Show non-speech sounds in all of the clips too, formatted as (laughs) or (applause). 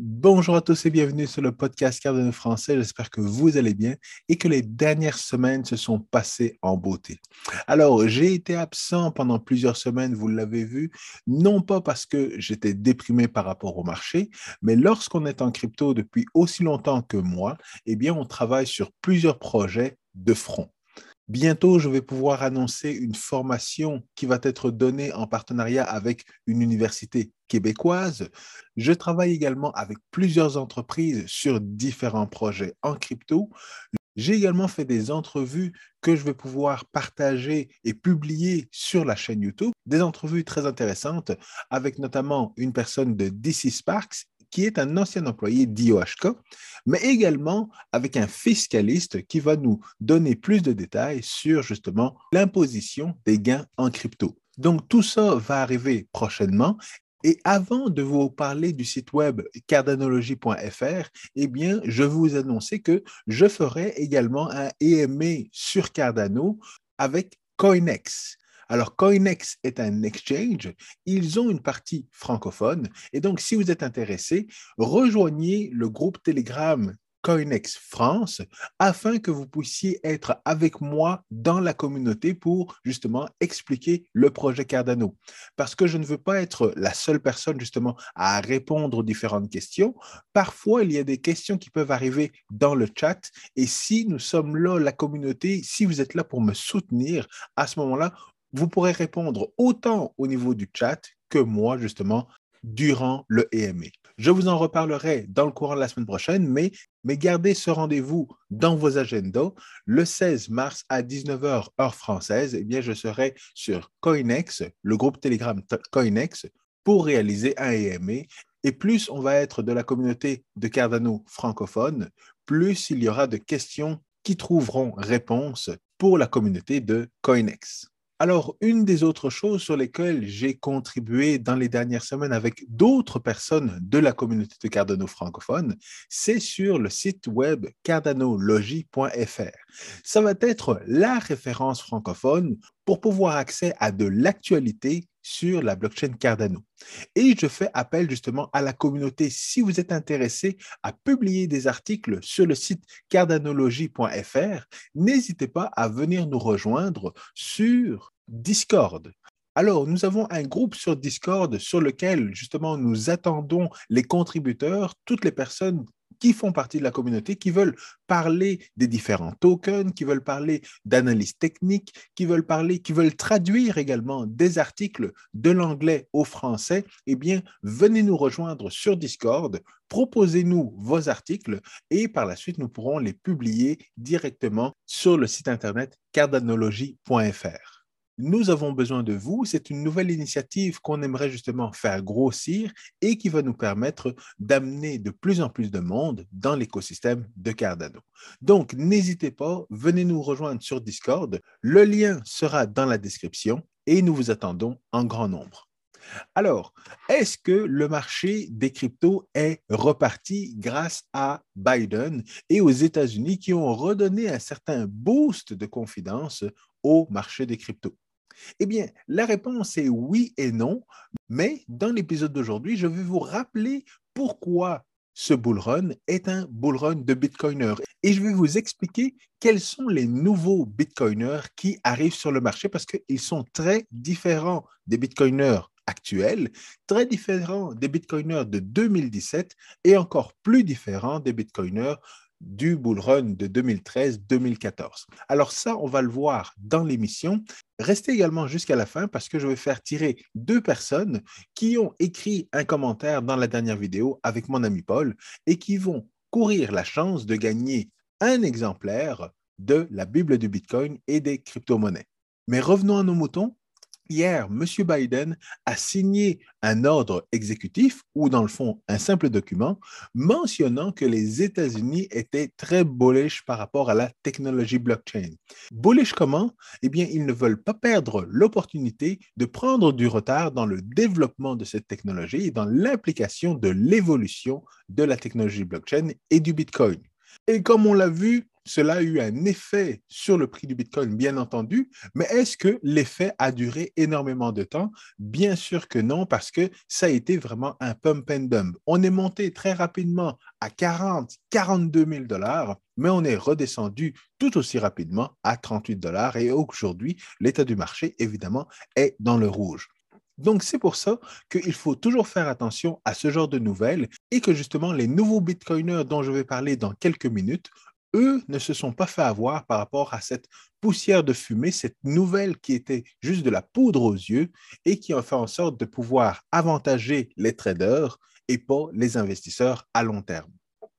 Bonjour à tous et bienvenue sur le podcast Cardano français. J'espère que vous allez bien et que les dernières semaines se sont passées en beauté. Alors, j'ai été absent pendant plusieurs semaines, vous l'avez vu, non pas parce que j'étais déprimé par rapport au marché, mais lorsqu'on est en crypto depuis aussi longtemps que moi, eh bien, on travaille sur plusieurs projets de front. Bientôt, je vais pouvoir annoncer une formation qui va être donnée en partenariat avec une université québécoise. Je travaille également avec plusieurs entreprises sur différents projets en crypto. J'ai également fait des entrevues que je vais pouvoir partager et publier sur la chaîne YouTube, des entrevues très intéressantes avec notamment une personne de DC Sparks qui est un ancien employé d'IOHK, mais également avec un fiscaliste qui va nous donner plus de détails sur justement l'imposition des gains en crypto. Donc tout ça va arriver prochainement et avant de vous parler du site web cardanologie.fr, eh bien, je vous annoncer que je ferai également un EMA sur Cardano avec Coinex. Alors, Coinex est un exchange. Ils ont une partie francophone. Et donc, si vous êtes intéressé, rejoignez le groupe Telegram Coinex France afin que vous puissiez être avec moi dans la communauté pour justement expliquer le projet Cardano. Parce que je ne veux pas être la seule personne justement à répondre aux différentes questions. Parfois, il y a des questions qui peuvent arriver dans le chat et si nous sommes là, la communauté, si vous êtes là pour me soutenir, à ce moment-là, vous pourrez répondre autant au niveau du chat que moi, justement, durant le EMA. Je vous en reparlerai dans le courant de la semaine prochaine, mais, gardez ce rendez-vous dans vos agendas. Le 16 mars à 19h heure française, eh bien, je serai sur Coinex, le groupe Telegram Coinex, pour réaliser un EMA. Et plus on va être de la communauté de Cardano francophone, plus il y aura de questions qui trouveront réponse pour la communauté de Coinex. Alors, une des autres choses sur lesquelles j'ai contribué dans les dernières semaines avec d'autres personnes de la communauté de Cardano francophone, c'est sur le site web cardanologie.fr. Ça va être la référence francophone pour pouvoir accéder à de l'actualité sur la blockchain Cardano. Et je fais appel justement à la communauté. Si vous êtes intéressé à publier des articles sur le site cardanologie.fr, n'hésitez pas à venir nous rejoindre sur Discord. Alors, nous avons un groupe sur Discord sur lequel justement nous attendons les contributeurs, toutes les personnes qui font partie de la communauté, qui veulent parler des différents tokens, qui veulent parler d'analyse technique, qui veulent parler, qui veulent traduire également des articles de l'anglais au français, eh bien, venez nous rejoindre sur Discord, proposez-nous vos articles et par la suite, nous pourrons les publier directement sur le site internet cardanologie.fr nous avons besoin de vous. C'est une nouvelle initiative qu'on aimerait justement faire grossir et qui va nous permettre d'amener de plus en plus de monde dans l'écosystème de Cardano. Donc, n'hésitez pas, venez nous rejoindre sur Discord. Le lien sera dans la description et nous vous attendons en grand nombre. Alors, est-ce que le marché des cryptos est reparti grâce à Biden et aux États-Unis qui ont redonné un certain boost de confiance au marché des cryptos? Eh bien, la réponse est oui et non, mais dans l'épisode d'aujourd'hui, je vais vous rappeler pourquoi ce bull run est un bull run de Bitcoiner. Et je vais vous expliquer quels sont les nouveaux Bitcoiners qui arrivent sur le marché parce qu'ils sont très différents des Bitcoiners actuels, très différents des Bitcoiners de 2017 et encore plus différents des Bitcoiners du bull run de 2013-2014. Alors ça, on va le voir dans l'émission. Restez également jusqu'à la fin parce que je vais faire tirer deux personnes qui ont écrit un commentaire dans la dernière vidéo avec mon ami Paul et qui vont courir la chance de gagner un exemplaire de la Bible du Bitcoin et des crypto-monnaies. Mais revenons à nos moutons Hier, M. Biden a signé un ordre exécutif, ou dans le fond un simple document, mentionnant que les États-Unis étaient très bullish par rapport à la technologie blockchain. Bullish comment? Eh bien, ils ne veulent pas perdre l'opportunité de prendre du retard dans le développement de cette technologie et dans l'implication de l'évolution de la technologie blockchain et du Bitcoin. Et comme on l'a vu, cela a eu un effet sur le prix du Bitcoin, bien entendu, mais est-ce que l'effet a duré énormément de temps? Bien sûr que non, parce que ça a été vraiment un pump and dump. On est monté très rapidement à 40, 42 000 dollars, mais on est redescendu tout aussi rapidement à 38 dollars et aujourd'hui, l'état du marché, évidemment, est dans le rouge. Donc, c'est pour ça qu'il faut toujours faire attention à ce genre de nouvelles et que justement, les nouveaux Bitcoiners dont je vais parler dans quelques minutes, eux ne se sont pas fait avoir par rapport à cette poussière de fumée, cette nouvelle qui était juste de la poudre aux yeux et qui a fait en sorte de pouvoir avantager les traders et pas les investisseurs à long terme.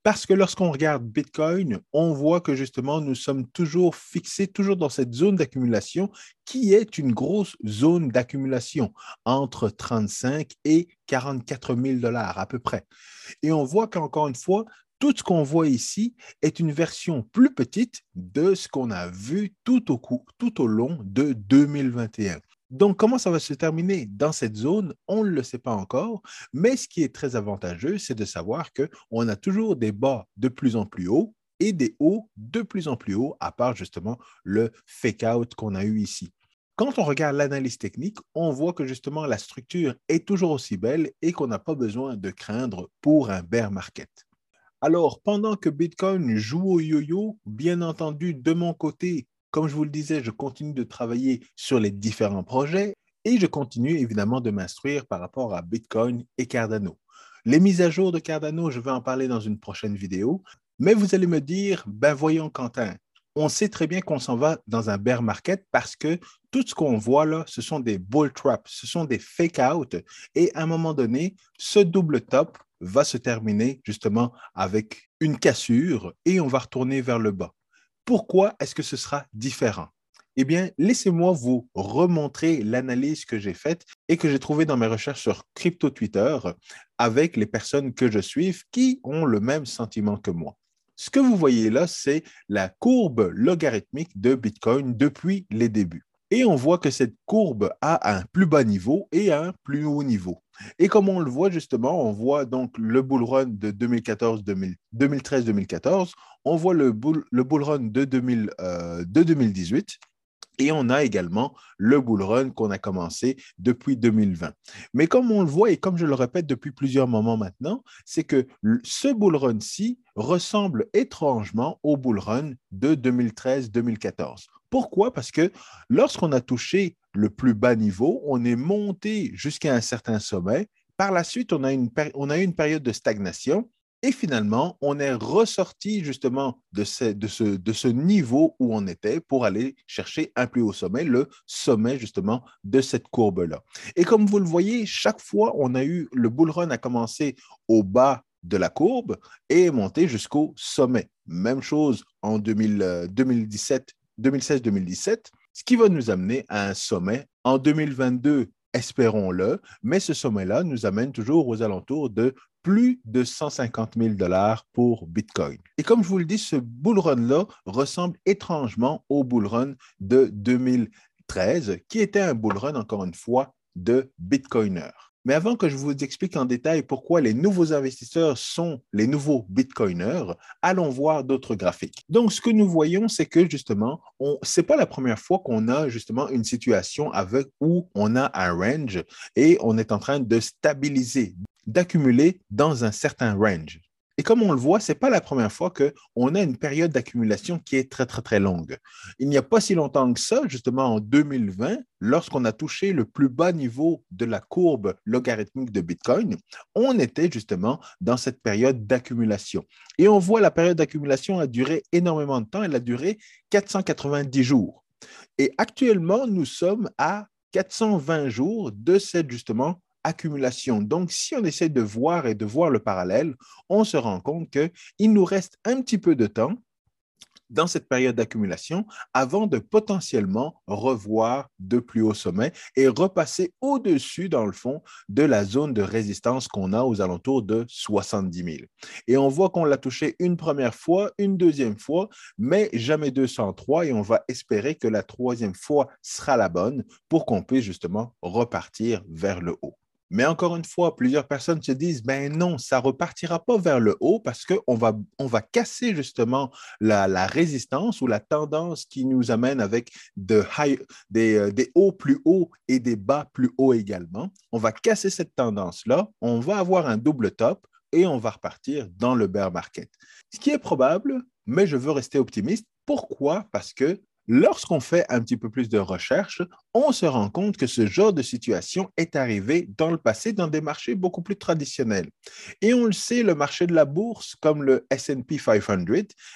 Parce que lorsqu'on regarde Bitcoin, on voit que justement, nous sommes toujours fixés, toujours dans cette zone d'accumulation qui est une grosse zone d'accumulation entre 35 et 44 000 dollars à peu près. Et on voit qu'encore une fois, tout ce qu'on voit ici est une version plus petite de ce qu'on a vu tout au, long de 2021. Donc, comment ça va se terminer dans cette zone, on ne le sait pas encore, mais ce qui est très avantageux, c'est de savoir qu'on a toujours des bas de plus en plus hauts et des hauts de plus en plus hauts, à part justement le fake-out qu'on a eu ici. Quand on regarde l'analyse technique, on voit que justement la structure est toujours aussi belle et qu'on n'a pas besoin de craindre pour un bear market. Alors, pendant que Bitcoin joue au yo-yo, bien entendu, de mon côté, comme je vous le disais, je continue de travailler sur les différents projets et je continue évidemment de m'instruire par rapport à Bitcoin et Cardano. Les mises à jour de Cardano, je vais en parler dans une prochaine vidéo, mais vous allez me dire, ben voyons Quentin, on sait très bien qu'on s'en va dans un bear market parce que tout ce qu'on voit là, ce sont des bull traps, ce sont des fake out et à un moment donné, ce double top va se terminer justement avec une cassure et on va retourner vers le bas. Pourquoi est-ce que ce sera différent? Eh bien, laissez-moi vous remontrer l'analyse que j'ai faite et que j'ai trouvée dans mes recherches sur Crypto Twitter avec les personnes que je suis qui ont le même sentiment que moi. Ce que vous voyez là, c'est la courbe logarithmique de Bitcoin depuis les débuts. Et on voit que cette courbe a un plus bas niveau et un plus haut niveau. Et comme on le voit justement, on voit donc le bull run de 2013-2014, on voit le bull, run de, 2000, de 2018 et on a également le bull run qu'on a commencé depuis 2020. Mais comme on le voit et comme je le répète depuis plusieurs moments maintenant, c'est que ce bull run-ci ressemble étrangement au bull run de 2013-2014. Pourquoi? Parce que lorsqu'on a touché le plus bas niveau, on est monté jusqu'à un certain sommet. Par la suite, on a, eu une période de stagnation et finalement, on est ressorti justement de ce, niveau où on était pour aller chercher un plus haut sommet, le sommet justement de cette courbe-là. Et comme vous le voyez, chaque fois, on a eu le bull run a commencé au bas de la courbe et est monté jusqu'au sommet. Même chose en 2017, 2016-2017, ce qui va nous amener à un sommet en 2022 espérons-le, mais ce sommet-là nous amène toujours aux alentours de plus de 150 000 dollars pour Bitcoin. Et comme je vous le dis, ce bull run-là ressemble étrangement au bull run de 2013, qui était un bull run, encore une fois, de Bitcoiner. Mais avant que je vous explique en détail pourquoi les nouveaux investisseurs sont les nouveaux Bitcoiners, allons voir d'autres graphiques. Donc, ce que nous voyons, c'est que justement, ce n'est pas la première fois qu'on a justement une situation avec où on a un range et on est en train de stabiliser, d'accumuler dans un certain range. Et comme on le voit, ce n'est pas la première fois qu'on a une période d'accumulation qui est très, très, très longue. Il n'y a pas si longtemps que ça, justement en 2020, lorsqu'on a touché le plus bas niveau de la courbe logarithmique de Bitcoin, on était justement dans cette période d'accumulation. Et on voit la période d'accumulation a duré énormément de temps, elle a duré 490 jours. Et actuellement, nous sommes à 420 jours de cette justement accumulation. Donc, si on essaie de voir et de voir le parallèle, on se rend compte qu'il nous reste un petit peu de temps dans cette période d'accumulation avant de potentiellement revoir de plus haut sommet et repasser au-dessus, dans le fond, de la zone de résistance qu'on a aux alentours de 70 000. Et on voit qu'on l'a touché une première fois, une deuxième fois, mais jamais 203 et on va espérer que la troisième fois sera la bonne pour qu'on puisse justement repartir vers le haut. Mais encore une fois, plusieurs personnes se disent, ben non, ça repartira pas vers le haut parce qu'on va, casser justement la, résistance ou la tendance qui nous amène avec de des, euh, des hauts plus hauts et des bas plus hauts également. On va casser cette tendance-là, on va avoir un double top et on va repartir dans le bear market. Ce qui est probable, mais je veux rester optimiste. Pourquoi? Parce que Lorsqu'on fait un petit peu plus de recherche, on se rend compte que ce genre de situation est arrivé dans le passé dans des marchés beaucoup plus traditionnels. Et on le sait, le marché de la bourse, comme le SP 500,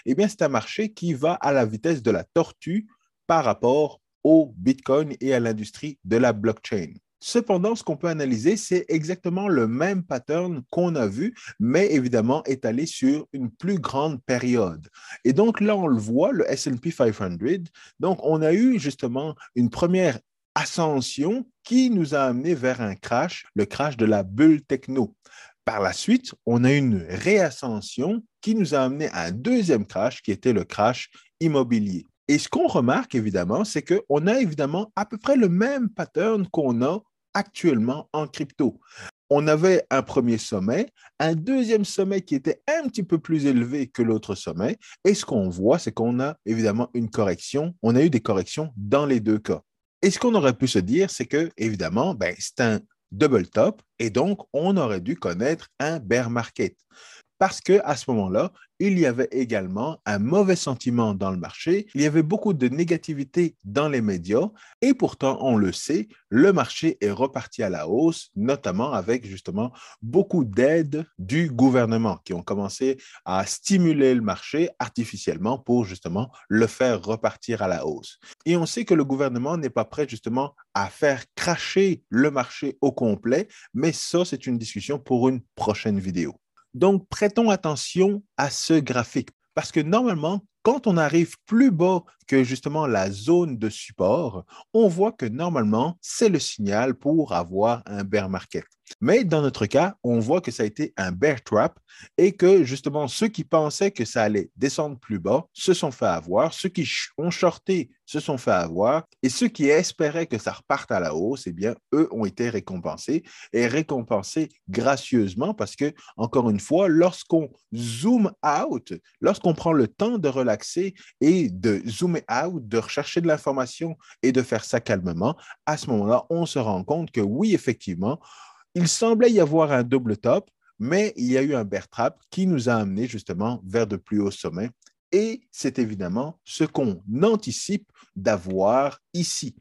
eh c'est un marché qui va à la vitesse de la tortue par rapport au Bitcoin et à l'industrie de la blockchain. Cependant, ce qu'on peut analyser, c'est exactement le même pattern qu'on a vu, mais évidemment étalé sur une plus grande période. Et donc là, on le voit, le SP 500. Donc, on a eu justement une première ascension qui nous a amené vers un crash, le crash de la bulle techno. Par la suite, on a une réascension qui nous a amené à un deuxième crash qui était le crash immobilier. Et ce qu'on remarque évidemment, c'est qu'on a évidemment à peu près le même pattern qu'on a actuellement en crypto. On avait un premier sommet, un deuxième sommet qui était un petit peu plus élevé que l'autre sommet. Et ce qu'on voit, c'est qu'on a évidemment une correction. On a eu des corrections dans les deux cas. Et ce qu'on aurait pu se dire, c'est que, évidemment, ben, c'est un double top et donc on aurait dû connaître un bear market parce qu'à ce moment-là, il y avait également un mauvais sentiment dans le marché, il y avait beaucoup de négativité dans les médias, et pourtant, on le sait, le marché est reparti à la hausse, notamment avec justement beaucoup d'aides du gouvernement qui ont commencé à stimuler le marché artificiellement pour justement le faire repartir à la hausse. Et on sait que le gouvernement n'est pas prêt justement à faire cracher le marché au complet, mais ça, c'est une discussion pour une prochaine vidéo. Donc, prêtons attention à ce graphique parce que normalement, quand on arrive plus bas que justement la zone de support, on voit que normalement, c'est le signal pour avoir un bear market. Mais dans notre cas, on voit que ça a été un bear trap et que justement ceux qui pensaient que ça allait descendre plus bas se sont fait avoir, ceux qui ont shorté se sont fait avoir et ceux qui espéraient que ça reparte à la hausse, eh bien, eux ont été récompensés et récompensés gracieusement parce que, encore une fois, lorsqu'on zoom out, lorsqu'on prend le temps de relaxer et de zoomer out, de rechercher de l'information et de faire ça calmement, à ce moment-là, on se rend compte que oui, effectivement, il semblait y avoir un double top, mais il y a eu un bear trap qui nous a amené justement vers de plus hauts sommets. Et c'est évidemment ce qu'on anticipe d'avoir ici.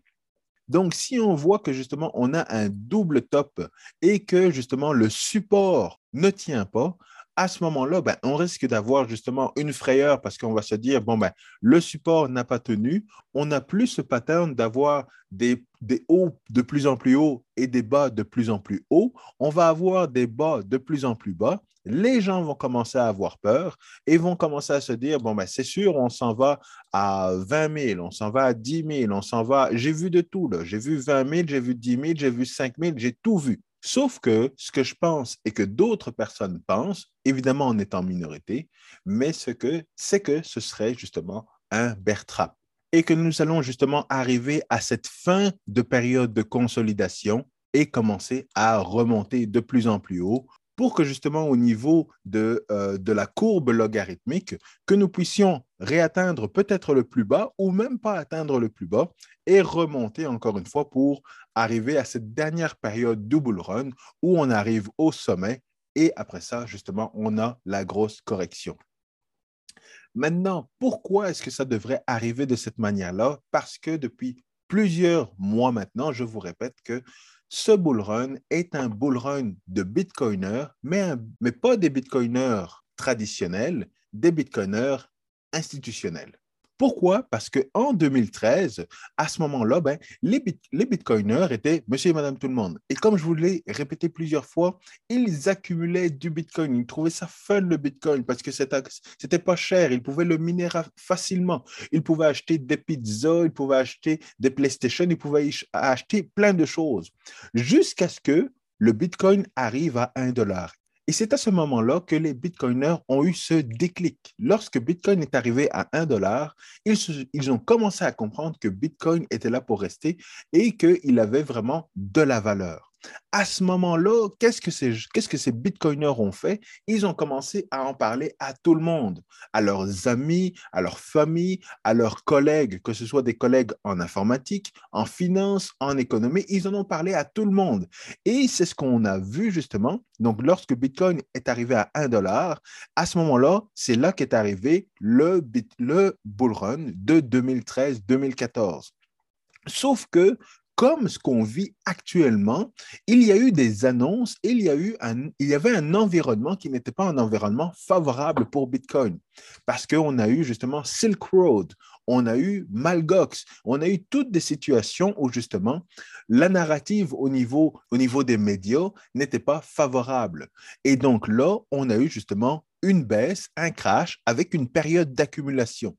Donc, si on voit que justement on a un double top et que justement le support ne tient pas, à ce moment-là, ben, on risque d'avoir justement une frayeur parce qu'on va se dire, bon, ben, le support n'a pas tenu. On n'a plus ce pattern d'avoir des, des, hauts de plus en plus hauts et des bas de plus en plus hauts. On va avoir des bas de plus en plus bas. Les gens vont commencer à avoir peur et vont commencer à se dire, bon, ben, c'est sûr, on s'en va à 20 000, on s'en va à 10 000, on s'en va. J'ai vu de tout, là. J'ai vu 20 000, j'ai vu 10 000, j'ai vu 5 000, j'ai tout vu. Sauf que ce que je pense et que d'autres personnes pensent, évidemment en étant minorité, mais ce que c'est que ce serait justement un bear trap et que nous allons justement arriver à cette fin de période de consolidation et commencer à remonter de plus en plus haut pour que justement au niveau de, euh, de la courbe logarithmique, que nous puissions réatteindre peut-être le plus bas ou même pas atteindre le plus bas et remonter encore une fois pour arriver à cette dernière période double run où on arrive au sommet et après ça, justement, on a la grosse correction. Maintenant, pourquoi est-ce que ça devrait arriver de cette manière-là? Parce que depuis plusieurs mois maintenant, je vous répète que ce bull run est un bull run de Bitcoiners, mais, pas des Bitcoiners traditionnels, des Bitcoiners institutionnels. Pourquoi? Parce qu'en 2013, à ce moment-là, ben, les, bitcoiners étaient monsieur et madame tout le monde. Et comme je vous l'ai répété plusieurs fois, ils accumulaient du bitcoin. Ils trouvaient ça fun le bitcoin parce que c'était pas cher. Ils pouvaient le miner facilement. Ils pouvaient acheter des pizzas, ils pouvaient acheter des PlayStation, ils pouvaient acheter plein de choses. Jusqu'à ce que le bitcoin arrive à 1 dollar. Et c'est à ce moment-là que les Bitcoiners ont eu ce déclic. Lorsque Bitcoin est arrivé à 1 dollar, ils, ont commencé à comprendre que Bitcoin était là pour rester et qu'il avait vraiment de la valeur. À ce moment-là, qu'est-ce que, ces, bitcoiners ont fait? Ils ont commencé à en parler à tout le monde, à leurs amis, à leurs familles, à leurs collègues, que ce soit des collègues en informatique, en finance, en économie. Ils en ont parlé à tout le monde. Et c'est ce qu'on a vu justement. Donc, lorsque Bitcoin est arrivé à 1 dollar, à ce moment-là, c'est là qu'est arrivé le, le bull run de 2013-2014. Sauf que comme ce qu'on vit actuellement, il y a eu des annonces, il y, a eu un, il y avait un environnement qui n'était pas un environnement favorable pour Bitcoin. Parce qu'on a eu justement Silk Road, on a eu Malgox, on a eu toutes des situations où justement la narrative au niveau, au niveau des médias n'était pas favorable. Et donc là, on a eu justement une baisse, un crash avec une période d'accumulation.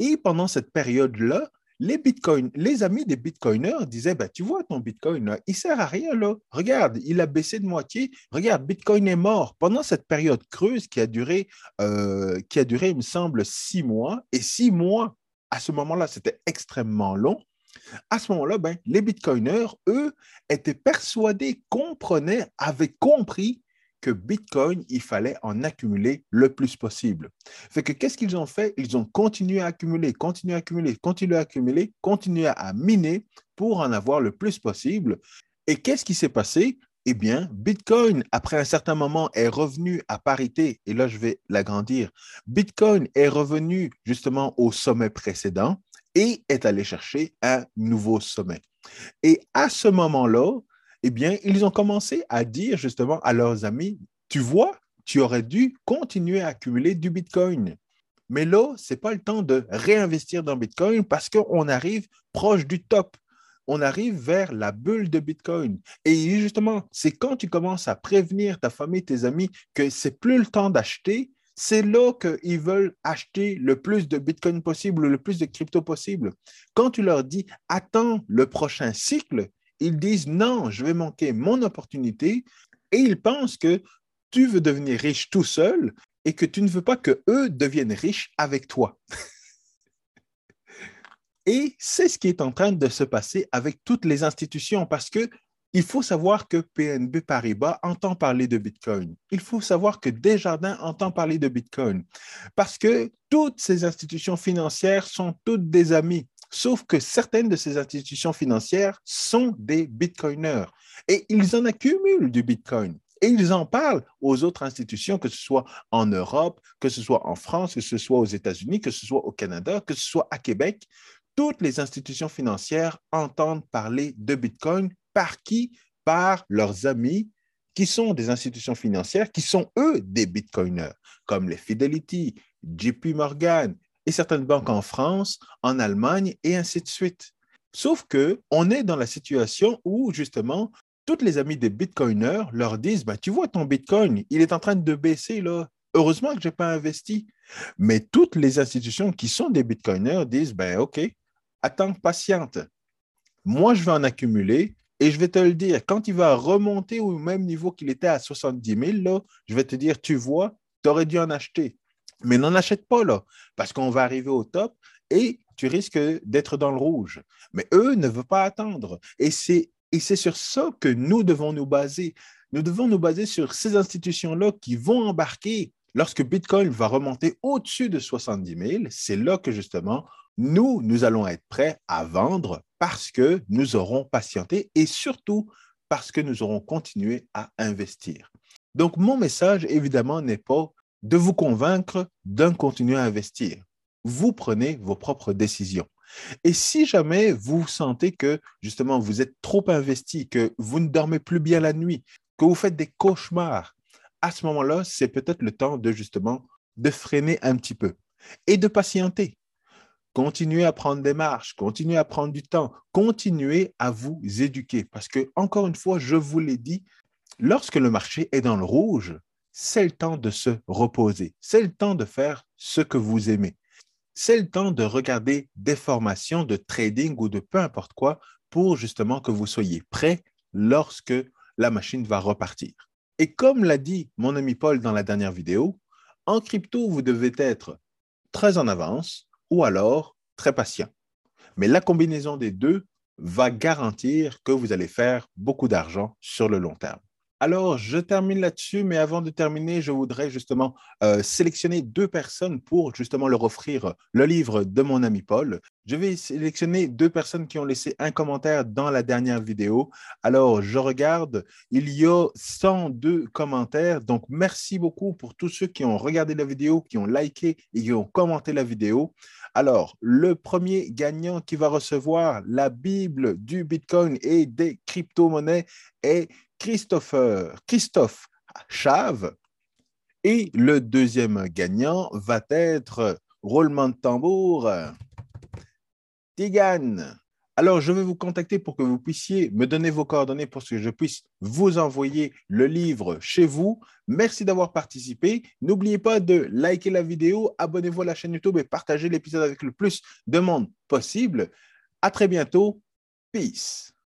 Et pendant cette période-là, les amis des Bitcoiners disaient, ben, tu vois, ton Bitcoin, là, il sert à rien. Regarde, il a baissé de moitié. Regarde, Bitcoin est mort. Pendant cette période creuse qui a duré, euh, qui a duré, il me semble, six mois, et six mois, à ce moment-là, c'était extrêmement long. À ce moment-là, ben, les Bitcoiners, eux, étaient persuadés, comprenaient, avaient compris que Bitcoin, il fallait en accumuler le plus possible. Fait que qu'est-ce qu'ils ont fait? Ils ont continué à accumuler, continué à accumuler, continué à accumuler, continué à miner pour en avoir le plus possible. Et qu'est-ce qui s'est passé? Eh bien, Bitcoin, après un certain moment, est revenu à parité, et là, je vais l'agrandir. Bitcoin est revenu justement au sommet précédent et est allé chercher un nouveau sommet. Et à ce moment-là, eh bien, ils ont commencé à dire justement à leurs amis, tu vois, tu aurais dû continuer à accumuler du Bitcoin. Mais là, ce n'est pas le temps de réinvestir dans Bitcoin parce qu'on arrive proche du top. On arrive vers la bulle de Bitcoin. Et justement, c'est quand tu commences à prévenir ta famille, tes amis que c'est plus le temps d'acheter, c'est là qu'ils veulent acheter le plus de Bitcoin possible, le plus de crypto possible. Quand tu leur dis, attends le prochain cycle, ils disent non, je vais manquer mon opportunité et ils pensent que tu veux devenir riche tout seul et que tu ne veux pas que eux deviennent riches avec toi. (laughs) et c'est ce qui est en train de se passer avec toutes les institutions parce que il faut savoir que PNB Paribas entend parler de Bitcoin. Il faut savoir que Desjardins entend parler de Bitcoin parce que toutes ces institutions financières sont toutes des amis. Sauf que certaines de ces institutions financières sont des bitcoiners et ils en accumulent du bitcoin. Et ils en parlent aux autres institutions, que ce soit en Europe, que ce soit en France, que ce soit aux États-Unis, que ce soit au Canada, que ce soit à Québec. Toutes les institutions financières entendent parler de Bitcoin. Par qui? Par leurs amis qui sont des institutions financières, qui sont eux des Bitcoiners, comme les Fidelity, JP Morgan, et certaines banques en France, en Allemagne et ainsi de suite. Sauf que on est dans la situation où justement toutes les amies des bitcoiners leur disent bah, tu vois ton bitcoin, il est en train de baisser. Heureusement que je n'ai pas investi. Mais toutes les institutions qui sont des bitcoiners disent ben OK, attends, patiente. Moi, je vais en accumuler et je vais te le dire, quand il va remonter au même niveau qu'il était à 70 000, là, je vais te dire, tu vois, tu aurais dû en acheter. Mais n'en achète pas là, parce qu'on va arriver au top et tu risques d'être dans le rouge. Mais eux ne veulent pas attendre. Et c'est, et c'est sur ça que nous devons nous baser. Nous devons nous baser sur ces institutions-là qui vont embarquer. Lorsque Bitcoin va remonter au-dessus de 70 000, c'est là que justement, nous, nous allons être prêts à vendre parce que nous aurons patienté et surtout parce que nous aurons continué à investir. Donc, mon message, évidemment, n'est pas de vous convaincre d'un continuer à investir. Vous prenez vos propres décisions. Et si jamais vous sentez que justement vous êtes trop investi, que vous ne dormez plus bien la nuit, que vous faites des cauchemars, à ce moment-là, c'est peut-être le temps de justement de freiner un petit peu et de patienter. Continuez à prendre des marches, continuez à prendre du temps, continuez à vous éduquer parce que encore une fois, je vous l'ai dit, lorsque le marché est dans le rouge, c'est le temps de se reposer. C'est le temps de faire ce que vous aimez. C'est le temps de regarder des formations de trading ou de peu importe quoi pour justement que vous soyez prêt lorsque la machine va repartir. Et comme l'a dit mon ami Paul dans la dernière vidéo, en crypto, vous devez être très en avance ou alors très patient. Mais la combinaison des deux va garantir que vous allez faire beaucoup d'argent sur le long terme. Alors, je termine là-dessus, mais avant de terminer, je voudrais justement euh, sélectionner deux personnes pour justement leur offrir le livre de mon ami Paul. Je vais sélectionner deux personnes qui ont laissé un commentaire dans la dernière vidéo. Alors, je regarde, il y a 102 commentaires. Donc, merci beaucoup pour tous ceux qui ont regardé la vidéo, qui ont liké et qui ont commenté la vidéo. Alors, le premier gagnant qui va recevoir la Bible du Bitcoin et des crypto-monnaies est Christopher, Christophe Chave. Et le deuxième gagnant va être, roulement de tambour, Tigane. Alors, je vais vous contacter pour que vous puissiez me donner vos coordonnées pour que je puisse vous envoyer le livre chez vous. Merci d'avoir participé. N'oubliez pas de liker la vidéo, abonnez-vous à la chaîne YouTube et partagez l'épisode avec le plus de monde possible. À très bientôt. Peace.